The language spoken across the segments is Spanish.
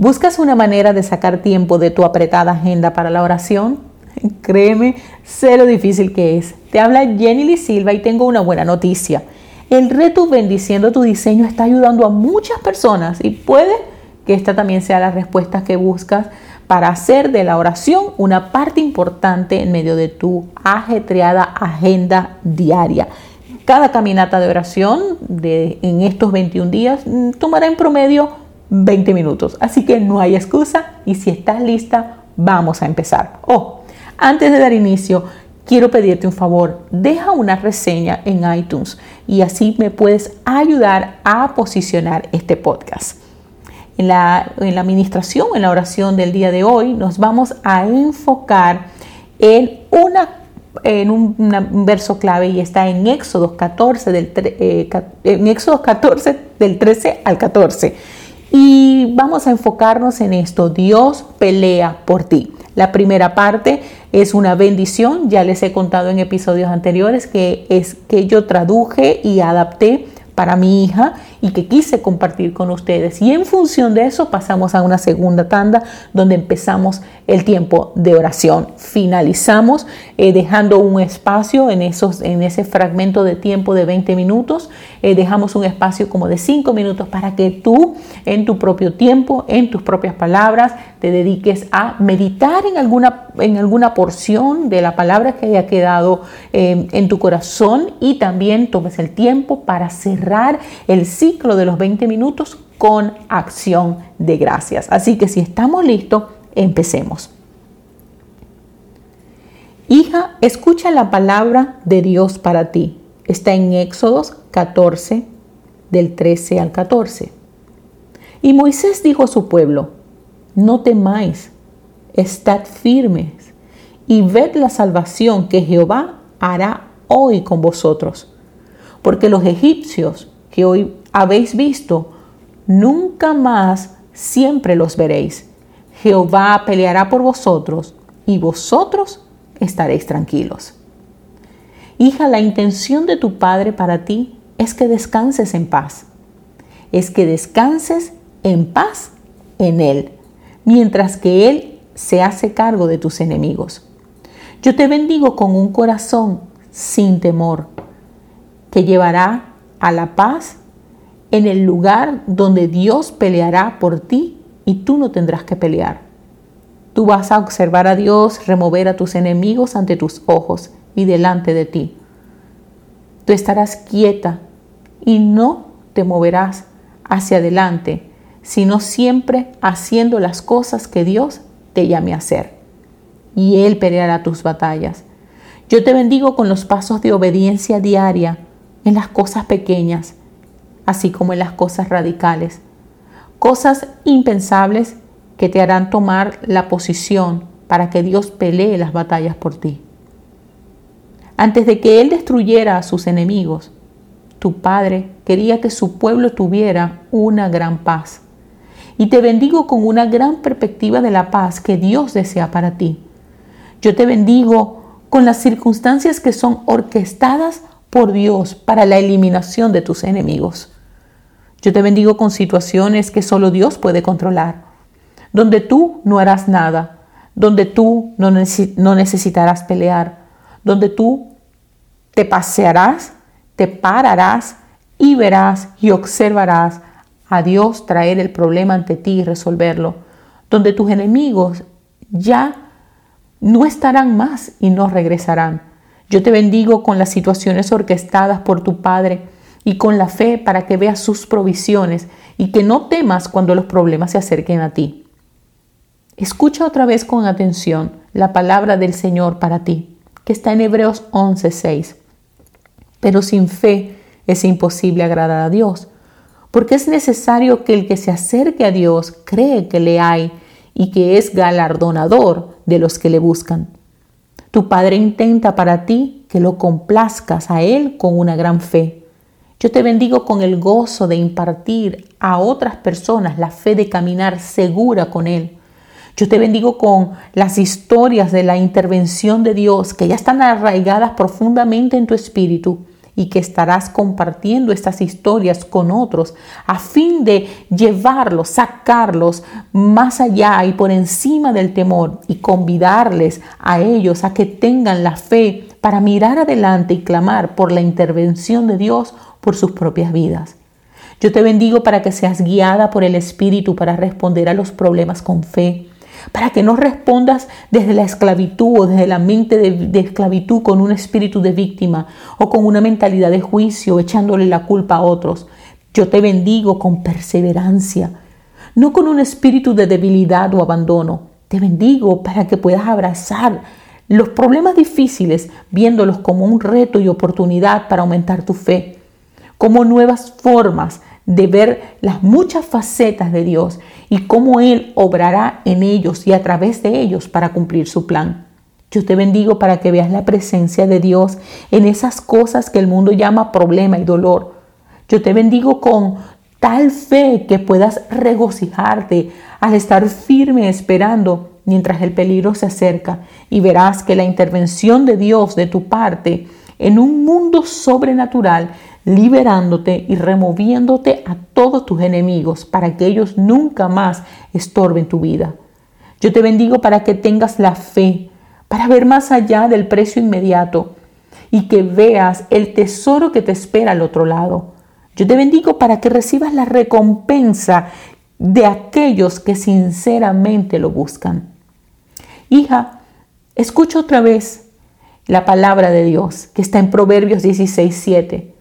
¿Buscas una manera de sacar tiempo de tu apretada agenda para la oración? Créeme, sé lo difícil que es. Te habla Jenny Lee Silva y tengo una buena noticia. El reto Bendiciendo tu diseño está ayudando a muchas personas y puede que esta también sea la respuesta que buscas para hacer de la oración una parte importante en medio de tu ajetreada agenda diaria. Cada caminata de oración de, en estos 21 días mm, tomará en promedio 20 minutos. Así que no hay excusa y si estás lista, vamos a empezar. Oh, antes de dar inicio, quiero pedirte un favor. Deja una reseña en iTunes y así me puedes ayudar a posicionar este podcast. En la, administración, en la oración del día de hoy, nos vamos a enfocar en una en un, verso clave y está en Éxodo 14 del eh, en Éxodo 14 del 13 al 14 y vamos a enfocarnos en esto. Dios pelea por ti. La primera parte es una bendición. Ya les he contado en episodios anteriores que es que yo traduje y adapté para mi hija y que quise compartir con ustedes. Y en función de eso pasamos a una segunda tanda donde empezamos el tiempo de oración. Finalizamos eh, dejando un espacio en, esos, en ese fragmento de tiempo de 20 minutos. Eh, dejamos un espacio como de 5 minutos para que tú en tu propio tiempo, en tus propias palabras, te dediques a meditar en alguna, en alguna porción de la palabra que haya quedado eh, en tu corazón y también tomes el tiempo para cerrar el ciclo de los 20 minutos con acción de gracias. Así que si estamos listos, empecemos. Hija, escucha la palabra de Dios para ti. Está en Éxodos 14, del 13 al 14. Y Moisés dijo a su pueblo, no temáis, estad firmes y ved la salvación que Jehová hará hoy con vosotros. Porque los egipcios que hoy habéis visto, nunca más siempre los veréis. Jehová peleará por vosotros y vosotros estaréis tranquilos. Hija, la intención de tu Padre para ti es que descanses en paz. Es que descanses en paz en Él, mientras que Él se hace cargo de tus enemigos. Yo te bendigo con un corazón sin temor, que llevará a la paz en el lugar donde Dios peleará por ti y tú no tendrás que pelear. Tú vas a observar a Dios remover a tus enemigos ante tus ojos y delante de ti. Tú estarás quieta y no te moverás hacia adelante, sino siempre haciendo las cosas que Dios te llame a hacer. Y Él peleará tus batallas. Yo te bendigo con los pasos de obediencia diaria en las cosas pequeñas así como en las cosas radicales. Cosas impensables que te harán tomar la posición para que Dios pelee las batallas por ti. Antes de que Él destruyera a sus enemigos, tu Padre quería que su pueblo tuviera una gran paz. Y te bendigo con una gran perspectiva de la paz que Dios desea para ti. Yo te bendigo con las circunstancias que son orquestadas por Dios para la eliminación de tus enemigos. Yo te bendigo con situaciones que solo Dios puede controlar, donde tú no harás nada, donde tú no, necesitarás pelear, donde tú te pasearás, te pararás y verás y observarás a Dios traer el problema ante ti y resolverlo, donde tus enemigos ya no estarán más y no regresarán. Yo te bendigo con las situaciones orquestadas por tu Padre y con la fe para que veas sus provisiones y que no temas cuando los problemas se acerquen a ti. Escucha otra vez con atención la palabra del Señor para ti, que está en Hebreos 11:6. Pero sin fe es imposible agradar a Dios, porque es necesario que el que se acerque a Dios cree que le hay y que es galardonador de los que le buscan. Tu Padre intenta para ti que lo complazcas a Él con una gran fe yo te bendigo con el gozo de impartir a otras personas la fe de caminar segura con Él. Yo te bendigo con las historias de la intervención de Dios que ya están arraigadas profundamente en tu espíritu y que estarás compartiendo estas historias con otros a fin de llevarlos, sacarlos más allá y por encima del temor y convidarles a ellos a que tengan la fe para mirar adelante y clamar por la intervención de Dios por sus propias vidas. Yo te bendigo para que seas guiada por el Espíritu para responder a los problemas con fe, para que no respondas desde la esclavitud o desde la mente de, esclavitud con un espíritu de víctima o con una mentalidad de juicio echándole la culpa a otros. Yo te bendigo con perseverancia, no con un espíritu de debilidad o abandono. Te bendigo para que puedas abrazar los problemas difíciles viéndolos como un reto y oportunidad para aumentar tu fe, como nuevas formas de ver las muchas facetas de Dios y cómo Él obrará en ellos y a través de ellos para cumplir su plan. Yo te bendigo para que veas la presencia de Dios en esas cosas que el mundo llama problema y dolor. Yo te bendigo con tal fe que puedas regocijarte al estar firme esperando mientras el peligro se acerca y verás que la intervención de Dios de tu parte en un mundo sobrenatural liberándote y removiéndote a todos tus enemigos para que ellos nunca más estorben tu vida. Yo te bendigo para que tengas la fe, para ver más allá del precio inmediato y que veas el tesoro que te espera al otro lado. Yo te bendigo para que recibas la recompensa de aquellos que sinceramente lo buscan. Hija, escucha otra vez la palabra de Dios que está en Proverbios 16, 7.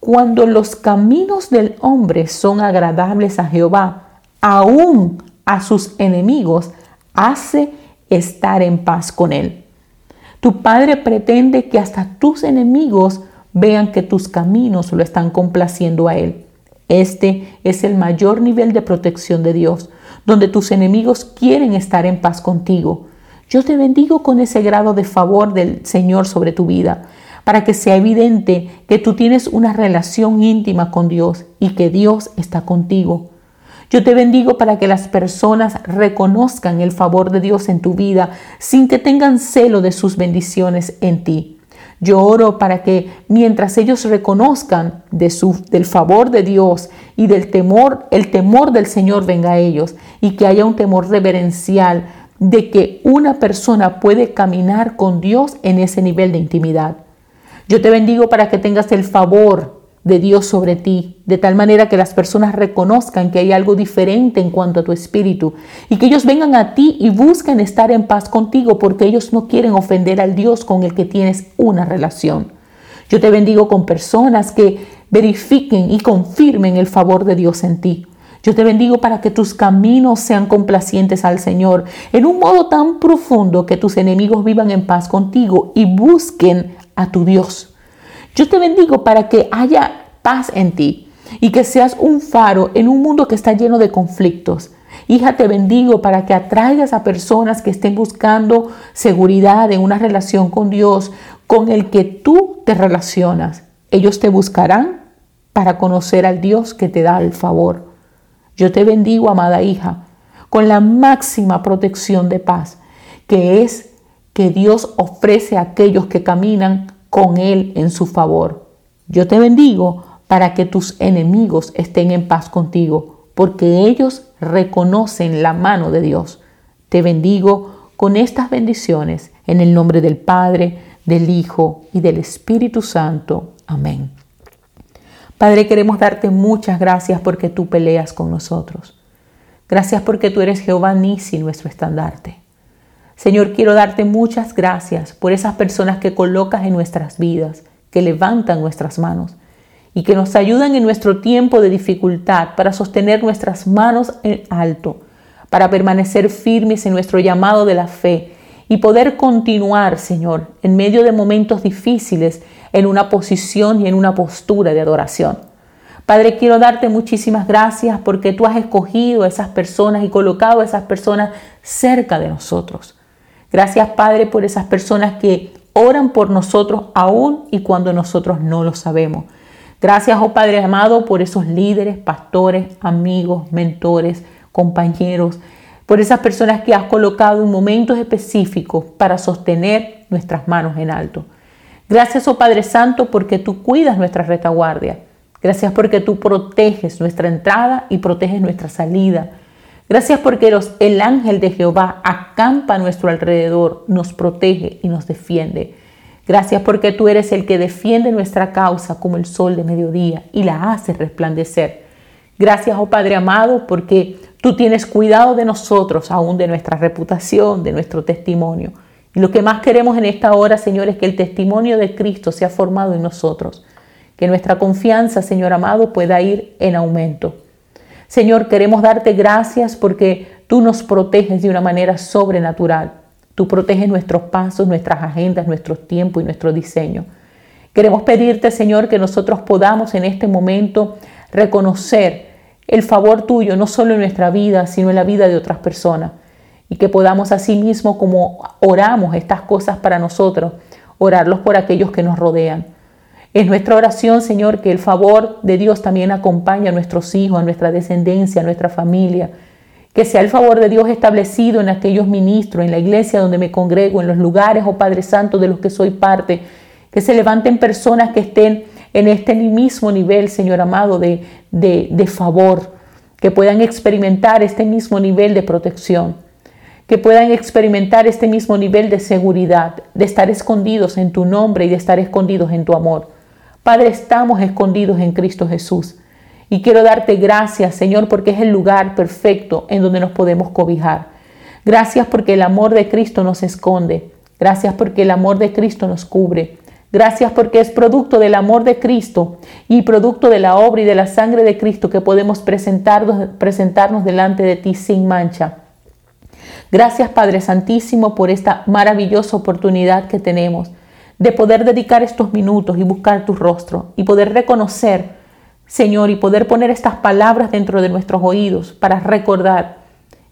Cuando los caminos del hombre son agradables a Jehová, aún a sus enemigos, hace estar en paz con él. Tu Padre pretende que hasta tus enemigos vean que tus caminos lo están complaciendo a Él. Este es el mayor nivel de protección de Dios, donde tus enemigos quieren estar en paz contigo. Yo te bendigo con ese grado de favor del Señor sobre tu vida para que sea evidente que tú tienes una relación íntima con Dios y que Dios está contigo. Yo te bendigo para que las personas reconozcan el favor de Dios en tu vida sin que tengan celo de sus bendiciones en ti. Yo oro para que mientras ellos reconozcan de del favor de Dios y del temor, el temor del Señor venga a ellos y que haya un temor reverencial de que una persona puede caminar con Dios en ese nivel de intimidad. Yo te bendigo para que tengas el favor de Dios sobre ti, de tal manera que las personas reconozcan que hay algo diferente en cuanto a tu espíritu y que ellos vengan a ti y busquen estar en paz contigo porque ellos no quieren ofender al Dios con el que tienes una relación. Yo te bendigo con personas que verifiquen y confirmen el favor de Dios en ti. Yo te bendigo para que tus caminos sean complacientes al Señor en un modo tan profundo que tus enemigos vivan en paz contigo y busquen a tu Dios. Yo te bendigo para que haya paz en ti y que seas un faro en un mundo que está lleno de conflictos. Hija, te bendigo para que atraigas a personas que estén buscando seguridad en una relación con Dios, con el que tú te relacionas. Ellos te buscarán para conocer al Dios que te da el favor. Yo te bendigo, amada hija, con la máxima protección de paz, que es que Dios ofrece a aquellos que caminan con Él en su favor. Yo te bendigo para que tus enemigos estén en paz contigo, porque ellos reconocen la mano de Dios. Te bendigo con estas bendiciones en el nombre del Padre, del Hijo y del Espíritu Santo. Amén. Padre, queremos darte muchas gracias porque tú peleas con nosotros. Gracias porque tú eres Jehová Nisi, nuestro estandarte. Señor, quiero darte muchas gracias por esas personas que colocas en nuestras vidas, que levantan nuestras manos y que nos ayudan en nuestro tiempo de dificultad para sostener nuestras manos en alto, para permanecer firmes en nuestro llamado de la fe y poder continuar, Señor, en medio de momentos difíciles, en una posición y en una postura de adoración. Padre, quiero darte muchísimas gracias porque tú has escogido a esas personas y colocado a esas personas cerca de nosotros. Gracias Padre por esas personas que oran por nosotros aún y cuando nosotros no lo sabemos. Gracias, oh Padre amado, por esos líderes, pastores, amigos, mentores, compañeros, por esas personas que has colocado en momentos específicos para sostener nuestras manos en alto. Gracias, oh Padre Santo, porque tú cuidas nuestra retaguardia. Gracias porque tú proteges nuestra entrada y proteges nuestra salida. Gracias porque el ángel de Jehová acampa a nuestro alrededor, nos protege y nos defiende. Gracias porque tú eres el que defiende nuestra causa como el sol de mediodía y la hace resplandecer. Gracias, oh Padre amado, porque tú tienes cuidado de nosotros, aún de nuestra reputación, de nuestro testimonio. Y lo que más queremos en esta hora, Señor, es que el testimonio de Cristo sea formado en nosotros. Que nuestra confianza, Señor amado, pueda ir en aumento. Señor, queremos darte gracias porque tú nos proteges de una manera sobrenatural. Tú proteges nuestros pasos, nuestras agendas, nuestros tiempos y nuestro diseño. Queremos pedirte, Señor, que nosotros podamos en este momento reconocer el favor tuyo, no solo en nuestra vida, sino en la vida de otras personas. Y que podamos asimismo, como oramos estas cosas para nosotros, orarlos por aquellos que nos rodean. Es nuestra oración, Señor, que el favor de Dios también acompañe a nuestros hijos, a nuestra descendencia, a nuestra familia, que sea el favor de Dios establecido en aquellos ministros, en la iglesia donde me congrego, en los lugares, oh Padre Santo, de los que soy parte. Que se levanten personas que estén en este mismo nivel, Señor amado, de, de, de favor. Que puedan experimentar este mismo nivel de protección. Que puedan experimentar este mismo nivel de seguridad, de estar escondidos en tu nombre y de estar escondidos en tu amor. Padre, estamos escondidos en Cristo Jesús. Y quiero darte gracias, Señor, porque es el lugar perfecto en donde nos podemos cobijar. Gracias porque el amor de Cristo nos esconde. Gracias porque el amor de Cristo nos cubre. Gracias porque es producto del amor de Cristo y producto de la obra y de la sangre de Cristo que podemos presentarnos, presentarnos delante de ti sin mancha. Gracias Padre Santísimo por esta maravillosa oportunidad que tenemos de poder dedicar estos minutos y buscar tu rostro y poder reconocer Señor, y poder poner estas palabras dentro de nuestros oídos para recordar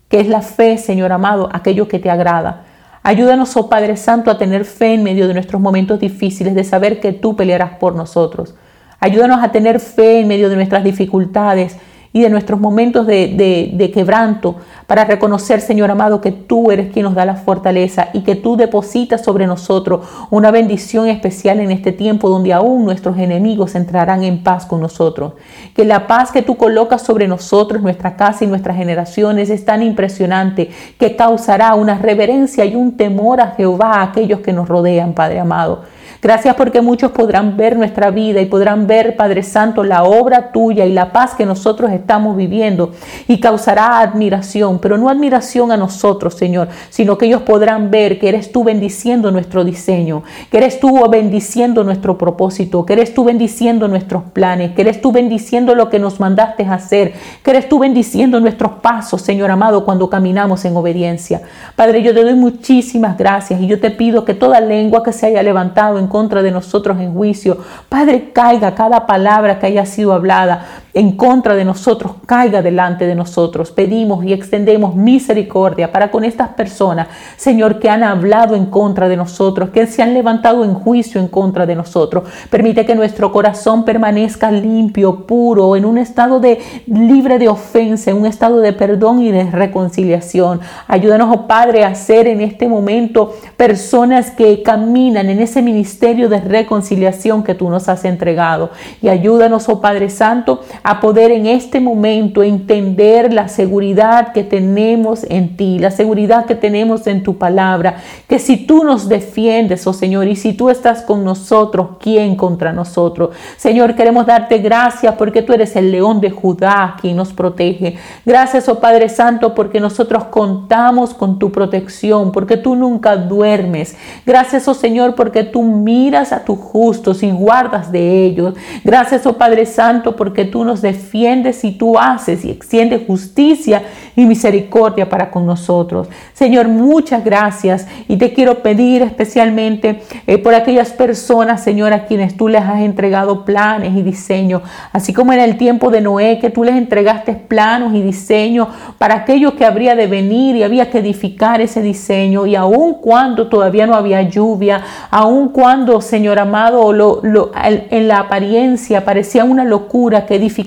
que es la fe, Señor amado, aquello que te agrada. Ayúdanos, oh Padre Santo, a tener fe en medio de nuestros momentos difíciles, de saber que tú pelearás por nosotros. Ayúdanos a tener fe en medio de nuestras dificultades y de nuestros momentos de, de, quebranto para reconocer, Señor amado, que tú eres quien nos da la fortaleza y que tú depositas sobre nosotros una bendición especial en este tiempo donde aún nuestros enemigos entrarán en paz con nosotros. Que la paz que tú colocas sobre nosotros, nuestra casa y nuestras generaciones es tan impresionante que causará una reverencia y un temor a Jehová a aquellos que nos rodean, Padre amado. Gracias porque muchos podrán ver nuestra vida y podrán ver, Padre Santo, la obra tuya y la paz que nosotros estamos viviendo y causará admiración, pero no admiración a nosotros, Señor, sino que ellos podrán ver que eres tú bendiciendo nuestro diseño, que eres tú bendiciendo nuestro propósito, que eres tú bendiciendo nuestros planes, que eres tú bendiciendo lo que nos mandaste hacer, que eres tú bendiciendo nuestros pasos, Señor amado, cuando caminamos en obediencia. Padre, yo te doy muchísimas gracias y yo te pido que toda lengua que se haya levantado en contra de nosotros en juicio. Padre, caiga cada palabra que haya sido hablada en contra de nosotros, caiga delante de nosotros. Pedimos y extendemos misericordia para con estas personas, Señor, que han hablado en contra de nosotros, que se han levantado en juicio en contra de nosotros. Permite que nuestro corazón permanezca limpio, puro, en un estado de libre de ofensa, en un estado de perdón y de reconciliación. Ayúdanos, oh Padre, a ser en este momento personas que caminan en ese ministerio de reconciliación que tú nos has entregado. Y ayúdanos, oh Padre Santo, a poder en este momento entender la seguridad que tenemos en ti, la seguridad que tenemos en tu palabra, que si tú nos defiendes, oh Señor, y si tú estás con nosotros, ¿quién contra nosotros? Señor, queremos darte gracias porque tú eres el león de Judá quien nos protege. Gracias, oh Padre Santo, porque nosotros contamos con tu protección, porque tú nunca duermes. Gracias, oh Señor, porque tú miras a tus justos y guardas de ellos. Gracias, oh Padre Santo, porque tú nos defiendes y tú haces y extiendes justicia y misericordia para con nosotros. Señor, muchas gracias. Y te quiero pedir especialmente eh, por aquellas personas, Señor, a quienes tú les has entregado planes y diseños, así como en el tiempo de Noé, que tú les entregaste planos y diseños para aquello que habría de venir y había que edificar ese diseño. Y aun cuando todavía no había lluvia, aun cuando Señor amado, en la apariencia parecía una locura que edificar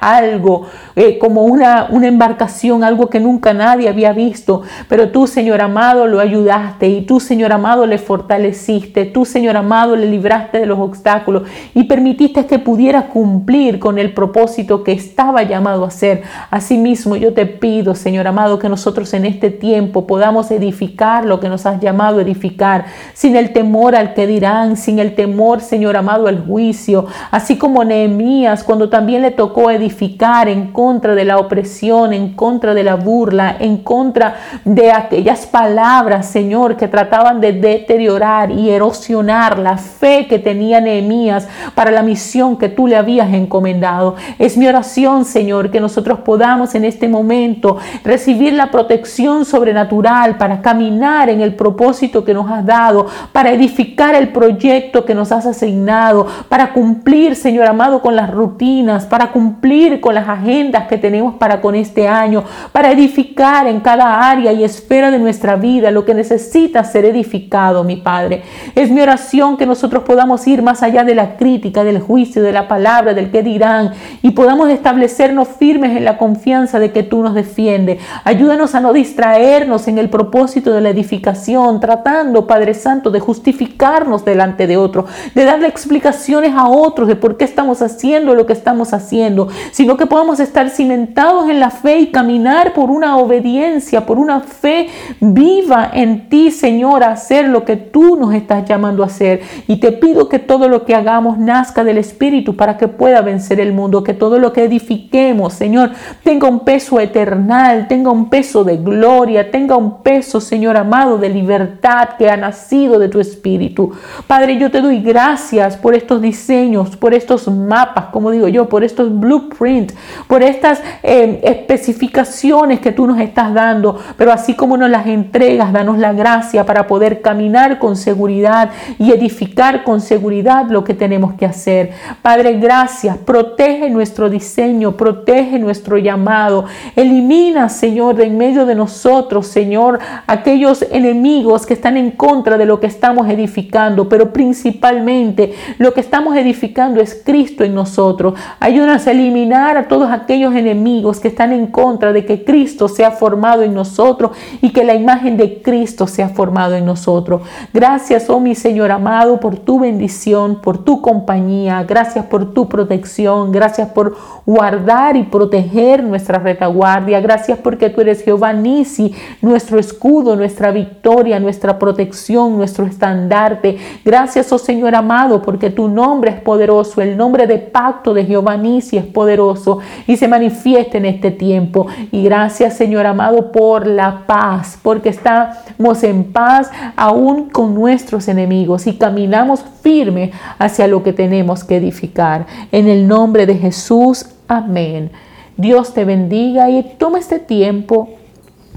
algo eh, como una, una embarcación, algo que nunca nadie había visto. Pero tú, Señor amado, lo ayudaste y tú, Señor amado, le fortaleciste. Tú, Señor amado, le libraste de los obstáculos y permitiste que pudiera cumplir con el propósito que estaba llamado a hacer. Asimismo, yo te pido, Señor amado, que nosotros en este tiempo podamos edificar lo que nos has llamado a edificar, sin el temor al que dirán, sin el temor, Señor amado, al juicio, así como Nehemías cuando también le tocó edificar en contra de la opresión, en contra de la burla, en contra de aquellas palabras, Señor, que trataban de deteriorar y erosionar la fe que tenía Nehemías para la misión que tú le habías encomendado. Es mi oración, Señor, que nosotros podamos en este momento recibir la protección sobrenatural para caminar en el propósito que nos has dado, para edificar el proyecto que nos has asignado, para cumplir, Señor amado, con las rutinas, para cumplir con las agendas que tenemos para con este año, para edificar en cada área y esfera de nuestra vida lo que necesita ser edificado, mi Padre. Es mi oración que nosotros podamos ir más allá de la crítica, del juicio, de la palabra, del que dirán, y podamos establecernos firmes en la confianza de que tú nos defiendes. Ayúdanos a no distraernos en el propósito de la edificación, tratando, Padre Santo, de justificarnos delante de otros, de darle explicaciones a otros de por qué estamos haciendo lo que estamos haciendo, sino que podamos estar cimentados en la fe y caminar por una obediencia, por una fe viva en ti, Señor, a hacer lo que tú nos estás llamando a hacer. Y te pido que todo lo que hagamos nazca del Espíritu para que pueda vencer el mundo, que todo lo que edifiquemos, Señor, tenga un peso eternal, tenga un peso de gloria, tenga un peso, Señor amado, de libertad que ha nacido de tu Espíritu. Padre, yo te doy gracias por estos diseños, por estos mapas, como digo yo, por estos blueprints, por estas eh, especificaciones que tú nos estás dando, pero así como nos las entregas, danos la gracia para poder caminar con seguridad y edificar con seguridad lo que tenemos que hacer. Padre, gracias, protege nuestro diseño, protege nuestro llamado, elimina, Señor, de en medio de nosotros, Señor, aquellos enemigos que están en contra de lo que estamos edificando, pero principalmente lo que estamos edificando es Cristo en nosotros. Ayúdanos eliminar a todos aquellos enemigos que están en contra de que Cristo sea formado en nosotros y que la imagen de Cristo sea formado en nosotros. Gracias, oh mi Señor amado, por tu bendición, por tu compañía. Gracias por tu protección. Gracias por guardar y proteger nuestra retaguardia. Gracias porque tú eres Jehová Nisi, nuestro escudo, nuestra victoria, nuestra protección, nuestro estandarte. Gracias, oh Señor amado, porque tu nombre es poderoso. El nombre de pacto de Jehová Nisi es poderoso y se manifiesta en este tiempo. Y gracias, Señor amado, por la paz, porque estamos en paz aún con nuestros enemigos y caminamos firme hacia lo que tenemos que edificar. En el nombre de Jesús, amén. Dios te bendiga y toma este tiempo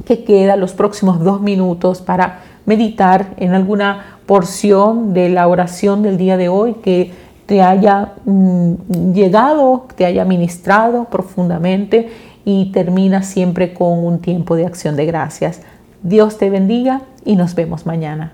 que queda, los próximos dos minutos, para meditar en alguna porción de la oración del día de hoy que te haya mm, llegado, te haya ministrado profundamente y termina siempre con un tiempo de acción de gracias. Dios te bendiga y nos vemos mañana.